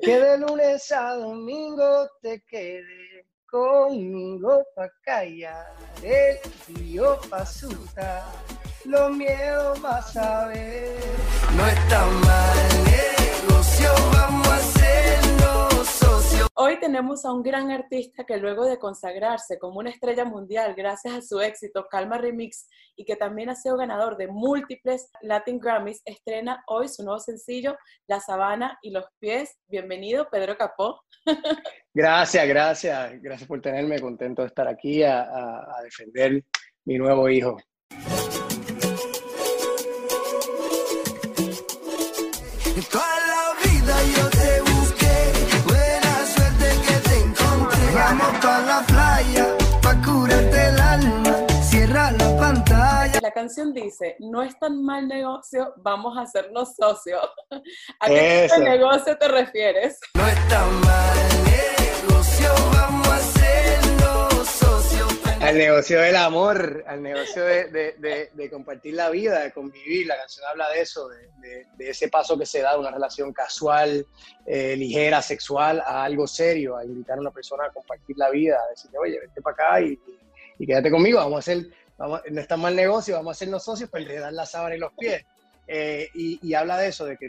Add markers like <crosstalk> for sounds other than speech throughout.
Que de lunes a domingo te quede conmigo pa' callar el frío pa' asustar, los miedos más saber. No está mal negocio, vamos a socio. Hoy tenemos a un gran artista que luego de consagrarse como una estrella mundial gracias a su éxito Calma Remix y que también ha sido ganador de múltiples Latin Grammys, estrena hoy su nuevo sencillo La Sabana y los Pies. Bienvenido, Pedro Capó. Gracias, gracias, gracias por tenerme contento de estar aquí a, a, a defender mi nuevo hijo. Toda la vida yo La canción dice, no es tan mal negocio, vamos a hacernos socios. ¿A qué tipo Eso. de negocio te refieres? No está mal negocio, vamos a hacerlo socio. Al negocio del amor, al negocio de, de- de- de compartir la vida, de convivir. La canción habla de eso, de, de- de ese paso que se da de una relación casual, eh, ligera, sexual, a algo serio, a invitar a una persona a compartir la vida, a decirle, oye, vente para acá y, y quédate conmigo, vamos a hacer, vamos, no está mal negocio, vamos a hacernos socios, pero le dan la sábana y los pies. Eh, y, y habla de eso, de que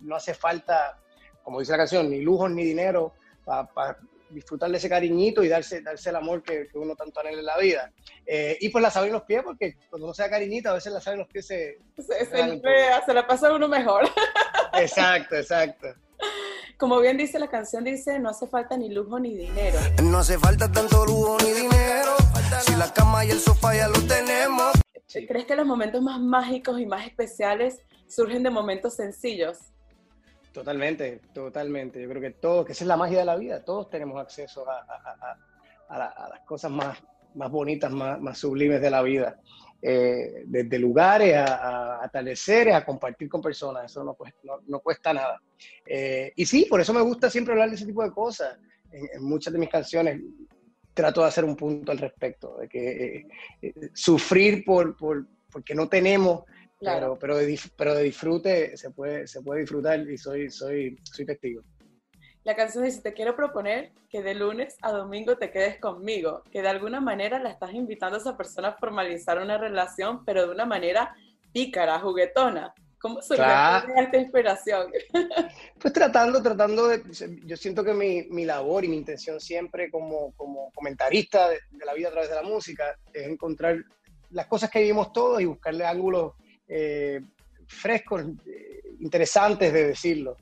no hace falta, como dice la canción, ni lujos ni dinero para disfrutar de ese cariñito y darse, darse el amor que, que uno tanto anhela en la vida. Eh, y pues la sabe en los pies, porque cuando uno se da cariñito, a veces la sabe en los pies se... <laughs> Se, se se la pasa uno mejor. <laughs> Exacto, exacto. Como bien dice la canción, dice, no hace falta ni lujo ni dinero. No hace falta tanto lujo ni dinero, si la cama y el sofá ya lo tenemos. ¿Crees que los momentos más mágicos y más especiales surgen de momentos sencillos? Totalmente, totalmente. Yo creo que todos, que esa es la magia de la vida, todos tenemos acceso a, a- a- a la- a las cosas más, más bonitas, más, más sublimes de la vida. Eh, desde lugares a, a atardeceres, a compartir con personas, eso no, cuesta- no, no cuesta nada. Eh, y sí, por eso me gusta siempre hablar de ese tipo de cosas. En, en muchas de mis canciones trato de hacer un punto al respecto, de que eh, eh, sufrir por, por, porque no tenemos Claro. pero, pero, de, pero de disfrute se puede, se puede disfrutar y soy, soy, soy testigo. La canción dice, te quiero proponer que de lunes a domingo te quedes conmigo, que de alguna manera la estás invitando a esa persona a formalizar una relación, pero de una manera pícara, juguetona. ¿Cómo surgió Claro. esta inspiración? <laughs> Pues tratando, tratando de, yo siento que mi, mi labor y mi intención siempre como, como comentarista de, de la vida a través de la música es encontrar las cosas que vivimos todos y buscarle ángulos eh, frescos, eh, interesantes de decirlo.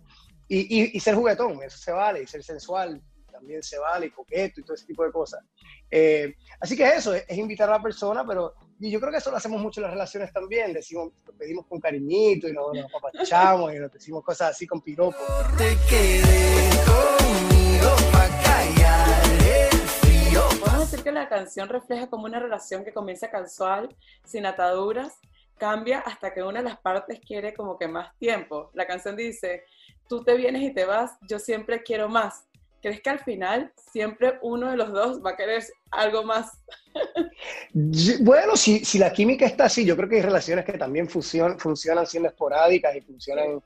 Y, y- y ser juguetón, eso se vale, y ser sensual también se vale, y coqueto y todo ese tipo de cosas. Eh, así que eso, es, es invitar a la persona, pero y yo creo que eso lo hacemos mucho en las relaciones también, decimos, lo pedimos con cariñito y nos, nos apapachamos y nos decimos cosas así con piropos. Te quedé conmigo pa' callar el frío. Podemos decir que la canción refleja como una relación que comienza casual, sin ataduras, cambia hasta que una de las partes quiere como que más tiempo. La canción dice, tú te vienes y te vas, yo siempre quiero más. ¿Crees que al final siempre uno de los dos va a querer algo más? Bueno, si, si la química está así, yo creo que hay relaciones que también funcion- funcionan siendo esporádicas y funcionan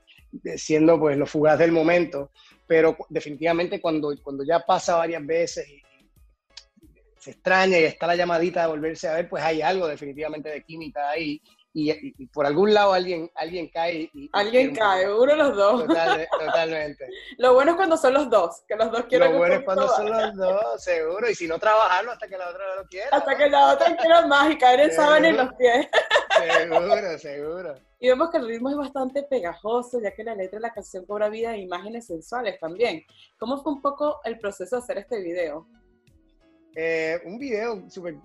eh, siendo pues los fugaz del momento, pero definitivamente cuando, cuando ya pasa varias veces y se extraña y está la llamadita de volverse a ver, pues hay algo definitivamente de química ahí y, y- y por algún lado alguien, alguien cae y... Alguien cae, uno de los dos. Total- <laughs> totalmente. Lo bueno es cuando son los dos, que los dos quieren Lo bueno es cuando más. son los dos, seguro, y si no trabajarlo hasta que la otra no lo quiera. Hasta que la otra quiera más y caer en sábana en los pies. Seguro, <laughs> seguro. Y vemos que el ritmo es bastante pegajoso, ya que la letra de la canción cobra vida e imágenes sensuales también. ¿Cómo fue un poco el proceso de hacer este video? Eh, un video súper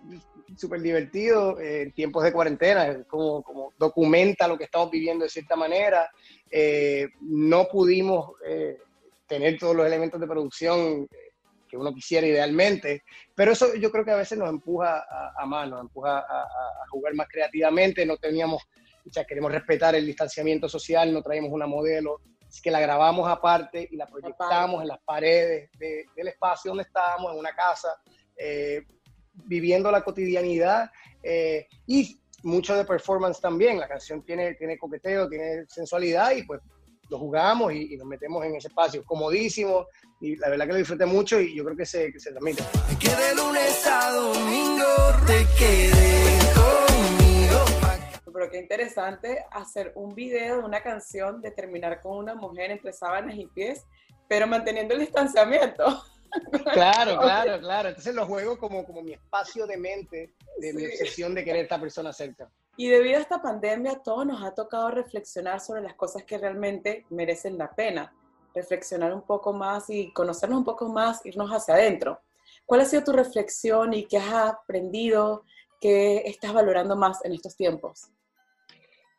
súper divertido eh, en tiempos de cuarentena, es como, como documenta lo que estamos viviendo de cierta manera. Eh, no pudimos eh, tener todos los elementos de producción que uno quisiera idealmente, pero eso yo creo que a veces nos empuja a, a más, nos empuja a, jugar más creativamente, no teníamos, o sea, queremos respetar el distanciamiento social, no traíamos una modelo, así que la grabamos aparte y la proyectamos en las paredes de- del espacio donde estábamos, en una casa, eh, viviendo la cotidianidad eh, y mucho de performance también. La canción tiene, tiene coqueteo, tiene sensualidad y pues lo jugamos y, nos metemos en ese espacio. Comodísimo y la verdad que lo disfruté mucho y yo creo que se, que se transmite. Que de lunes a domingo te quedé conmigo. Pero qué interesante hacer un video de una canción de terminar con una mujer entre sábanas y pies, pero manteniendo el distanciamiento. Claro, claro, claro. Entonces lo juego como, como mi espacio de mente, de mi obsesión de querer a esta persona cerca. Y debido a esta pandemia, todo nos ha tocado reflexionar sobre las cosas que realmente merecen la pena. Reflexionar un poco más y conocernos un poco más, irnos hacia adentro. ¿Cuál ha sido tu reflexión y qué has aprendido, qué estás valorando más en estos tiempos?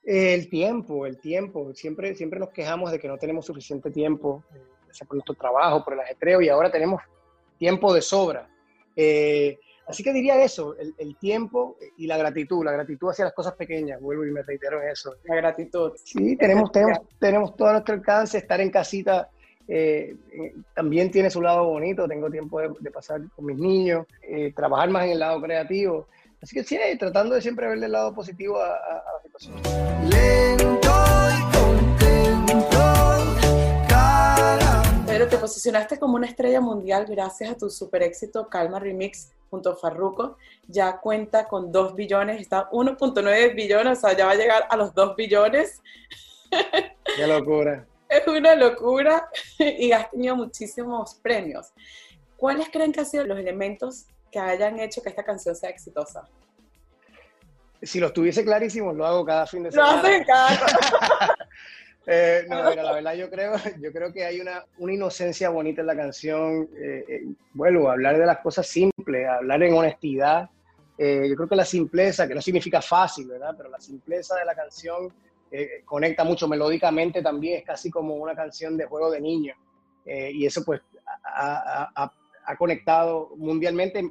El tiempo, el tiempo. Siempre, siempre nos quejamos de que no tenemos suficiente tiempo, sea por nuestro trabajo, por el ajetreo, y ahora tenemos tiempo de sobra. Eh, Así que diría eso, el, tiempo y la gratitud, la gratitud hacia las cosas pequeñas, vuelvo y me reitero en eso. La gratitud. Sí, tenemos, tenemos, tenemos todo a nuestro alcance, estar en casita eh, eh, también tiene su lado bonito, tengo tiempo de, pasar con mis niños, eh, trabajar más en el lado creativo. Así que sí, tratando de siempre verle el lado positivo a, a la situación. Pero te posicionaste como una estrella mundial gracias a tu super éxito Calma Remix junto a Farruko. Ya cuenta con 2 billones, está 1.9 billones, o sea, ya va a llegar a los 2 billones. Qué locura. <laughs> Es una locura <laughs> y has tenido muchísimos premios. ¿Cuáles creen que han sido los elementos que hayan hecho que esta canción sea exitosa? Si los tuviese clarísimos, lo hago cada fin de semana. Lo hacen cada. <laughs> Eh, no, mira, la <laughs> verdad yo creo, <laughs> yo creo que hay una, una inocencia bonita en la canción. Eh, eh, vuelvo a hablar de las cosas simples, hablar en honestidad. yo creo que la simpleza, que no significa fácil, ¿verdad? Pero la simpleza de la canción conecta mucho melódicamente también, es casi como una canción de juego de niños. y eso pues ha, ha, ha conectado mundialmente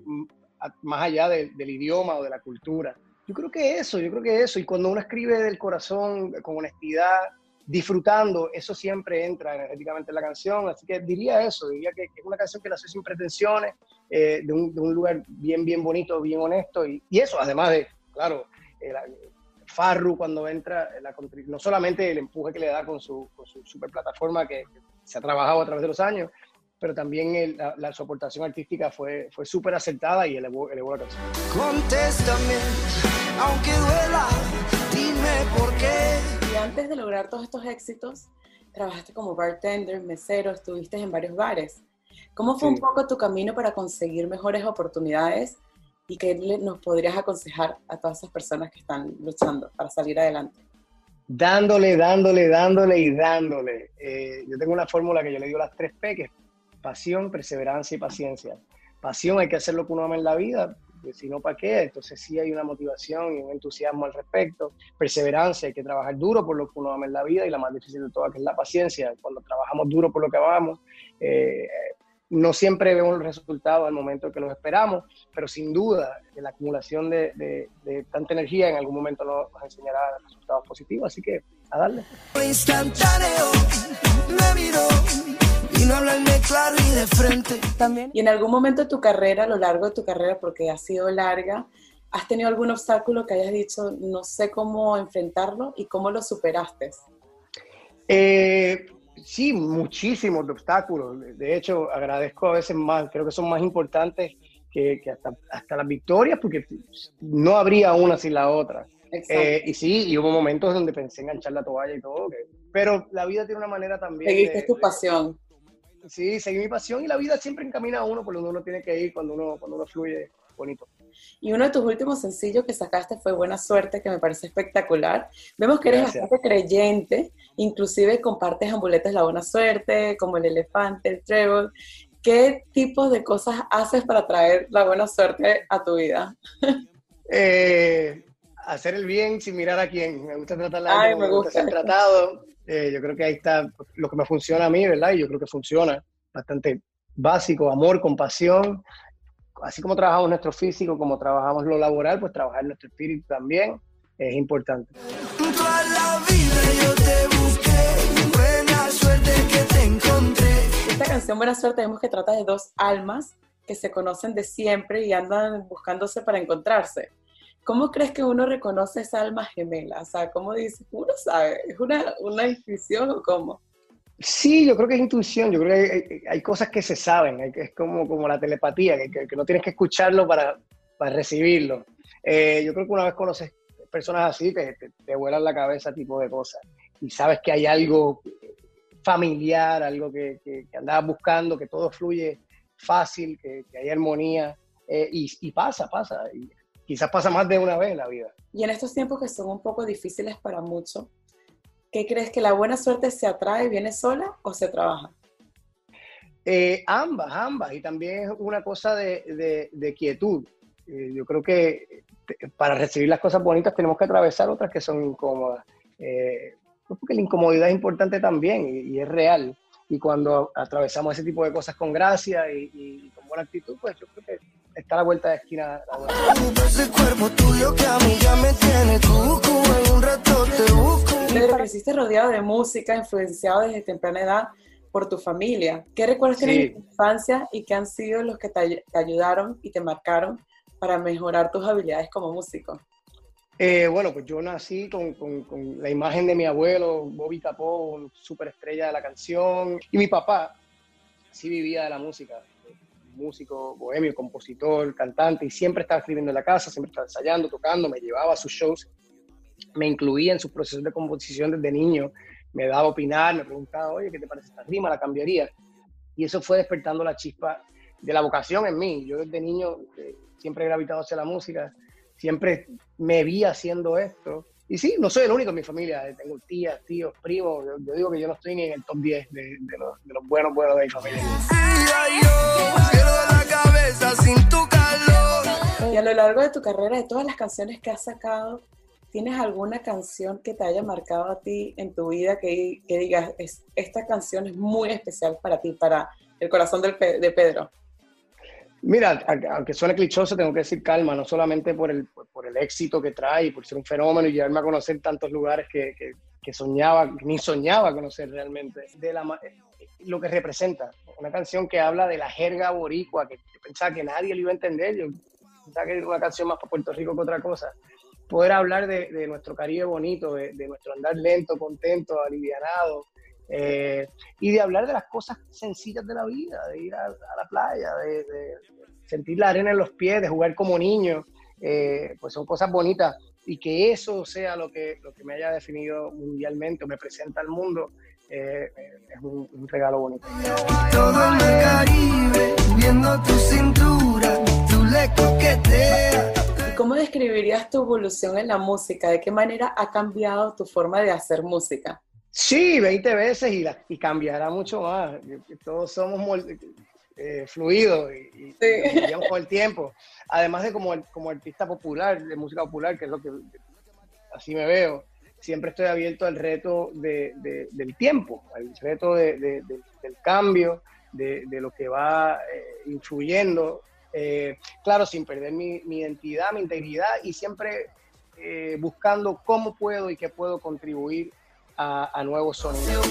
más allá del idioma o de la cultura. Yo creo que eso, yo creo que eso. Y cuando uno escribe del corazón, con honestidad, disfrutando, eso siempre entra energéticamente en la canción, así que diría eso, diría que, es una canción que nació sin pretensiones, eh, de, un, de, un, lugar bien, bien bonito, bien honesto, y, y eso, además de, claro, el, Farru cuando entra, la, no solamente el empuje que le da con su, con su super plataforma que, se ha trabajado a través de los años, pero también la, la, su aportación artística fue, fue súper acertada y elevó, elevó la canción. Contéstame, aunque duela, dime por qué antes de lograr todos estos éxitos, trabajaste como bartender, mesero, estuviste en varios bares. ¿Cómo fue un poco tu camino para conseguir mejores oportunidades y qué nos podrías aconsejar a todas esas personas que están luchando para salir adelante? Dándole, dándole, dándole y dándole. Eh, yo tengo una fórmula que yo le digo las tres P, que es pasión, perseverancia y paciencia. Pasión hay que hacer lo que uno ama en la vida, si no, ¿para qué? Entonces sí hay una motivación y un entusiasmo al respecto. Perseverancia, hay que trabajar duro por lo que uno ama en la vida y la más difícil de todas, que es la paciencia. Cuando trabajamos duro por lo que amamos, eh, no siempre vemos los resultados al momento que los esperamos, pero sin duda la acumulación de, de, tanta energía en algún momento nos enseñará resultados positivos, así que a darle. Instantáneo, de. También. Y en algún momento de tu carrera, a lo largo de tu carrera, porque ha sido larga, ¿has tenido algún obstáculo que hayas dicho, no sé cómo enfrentarlo y cómo lo superaste? Eh, sí, muchísimos obstáculos. De hecho, agradezco a veces más, creo que son más importantes que, hasta, hasta, las victorias, porque no habría una sin la otra. Eh, y sí, y hubo momentos donde pensé en enganchar la toalla y todo, pero la vida tiene una manera también. Seguiste tu pasión. Sí, seguí mi pasión y la vida siempre encamina a uno por donde uno tiene que ir cuando uno, cuando uno fluye bonito. Y uno de tus últimos sencillos que sacaste fue Buena Suerte, que me parece espectacular. Vemos que eres bastante creyente, inclusive compartes amuletos la buena suerte, como el elefante, el trébol. ¿Qué tipo de cosas haces para traer la buena suerte a tu vida? Eh, hacer el bien sin mirar a quién. Me gusta tratar la me, gusta ser tratado. Eh, yo creo que ahí está lo que me funciona a mí, ¿verdad? Y yo creo que funciona bastante básico, amor, compasión. Así como trabajamos nuestro físico, como trabajamos lo laboral, pues trabajar nuestro espíritu también es importante. Esta canción Buena Suerte vemos que trata de dos almas que se conocen de siempre y andan buscándose para encontrarse. ¿Cómo crees que uno reconoce esa alma gemela? O sea, ¿cómo dice? Uno sabe, ¿es una, una intuición o cómo? Sí, yo creo que es intuición, yo creo que hay, cosas que se saben, es como, como la telepatía, que, que, no tienes que escucharlo para, para recibirlo. Eh, yo creo que una vez conoces personas así, te, te, vuelan la cabeza tipo de cosas y sabes que hay algo familiar, algo que, que, andabas buscando, que todo fluye fácil, que, hay armonía eh, y, pasa, pasa. Quizás pasa más de una vez en la vida. Y en estos tiempos que son un poco difíciles para muchos, ¿Qué crees que la buena suerte se atrae, viene sola o se trabaja? Eh, ambas, ambas. Y también es una cosa de, de, quietud. Eh, yo creo que para recibir las cosas bonitas tenemos que atravesar otras que son incómodas. Eh, porque la incomodidad es importante también y, es real. Y cuando atravesamos ese tipo de cosas con gracia y, y con buena actitud, pues yo creo que está a la vuelta de esquina. Pedro, creciste rodeado de música, influenciado desde temprana edad por tu familia. ¿Qué recuerdas de tu infancia y qué han sido los que te, ayudaron y te marcaron para mejorar tus habilidades como músico? Eh, bueno, pues yo nací con, con, la imagen de mi abuelo, Bobby Capó, superestrella de la canción, y mi papá sí vivía de la música músico, bohemio, compositor, cantante, y siempre estaba escribiendo en la casa, siempre estaba ensayando, tocando, me llevaba a sus shows, me incluía en sus procesos de composición desde niño, me daba a opinar, me preguntaba, oye, ¿qué te parece esta rima? ¿La cambiaría? Y eso fue despertando la chispa de la vocación en mí. Yo desde niño eh, siempre he gravitado hacia la música, siempre me vi haciendo esto. Y sí, no soy el único en mi familia, tengo tías, tíos, primos, yo, digo que yo no estoy ni en el top 10 de, de, los, de los buenos, buenos de mi familia. Y a lo largo de tu carrera, de todas las canciones que has sacado, ¿tienes alguna canción que te haya marcado a ti en tu vida que, que digas, esta canción es muy especial para ti, para el corazón de Pedro? Mira, aunque suene clichoso, tengo que decir calma, no solamente por el, por el éxito que trae, por ser un fenómeno y llevarme a conocer tantos lugares que, que, soñaba, ni soñaba conocer realmente, de la, lo que representa. Una canción que habla de la jerga boricua, que yo pensaba que nadie lo iba a entender, yo pensaba que era una canción más para Puerto Rico que otra cosa. Poder hablar de, de nuestro Caribe bonito, de, de, nuestro andar lento, contento, alivianado, eh, y de hablar de las cosas sencillas de la vida, de ir a, la playa, de, sentir la arena en los pies, de jugar como niño, eh, pues son cosas bonitas. Y que eso sea lo que, lo que me haya definido mundialmente o me presenta al mundo, eh, es un, regalo bonito. Todo el Caribe, viendo tu cintura, tu le ¿Y cómo describirías tu evolución en la música? ¿De qué manera ha cambiado tu forma de hacer música? Sí, 20 veces y, y cambiará mucho más. Todos somos eh, fluidos y, y, con el tiempo. Además de como, como artista popular, de música popular, que es lo que así me veo siempre estoy abierto al reto de, del tiempo, al reto del cambio, de, lo que va eh, influyendo, eh, claro, sin perder mi, identidad, mi integridad y siempre eh, buscando cómo puedo y qué puedo contribuir a, a nuevos sonidos.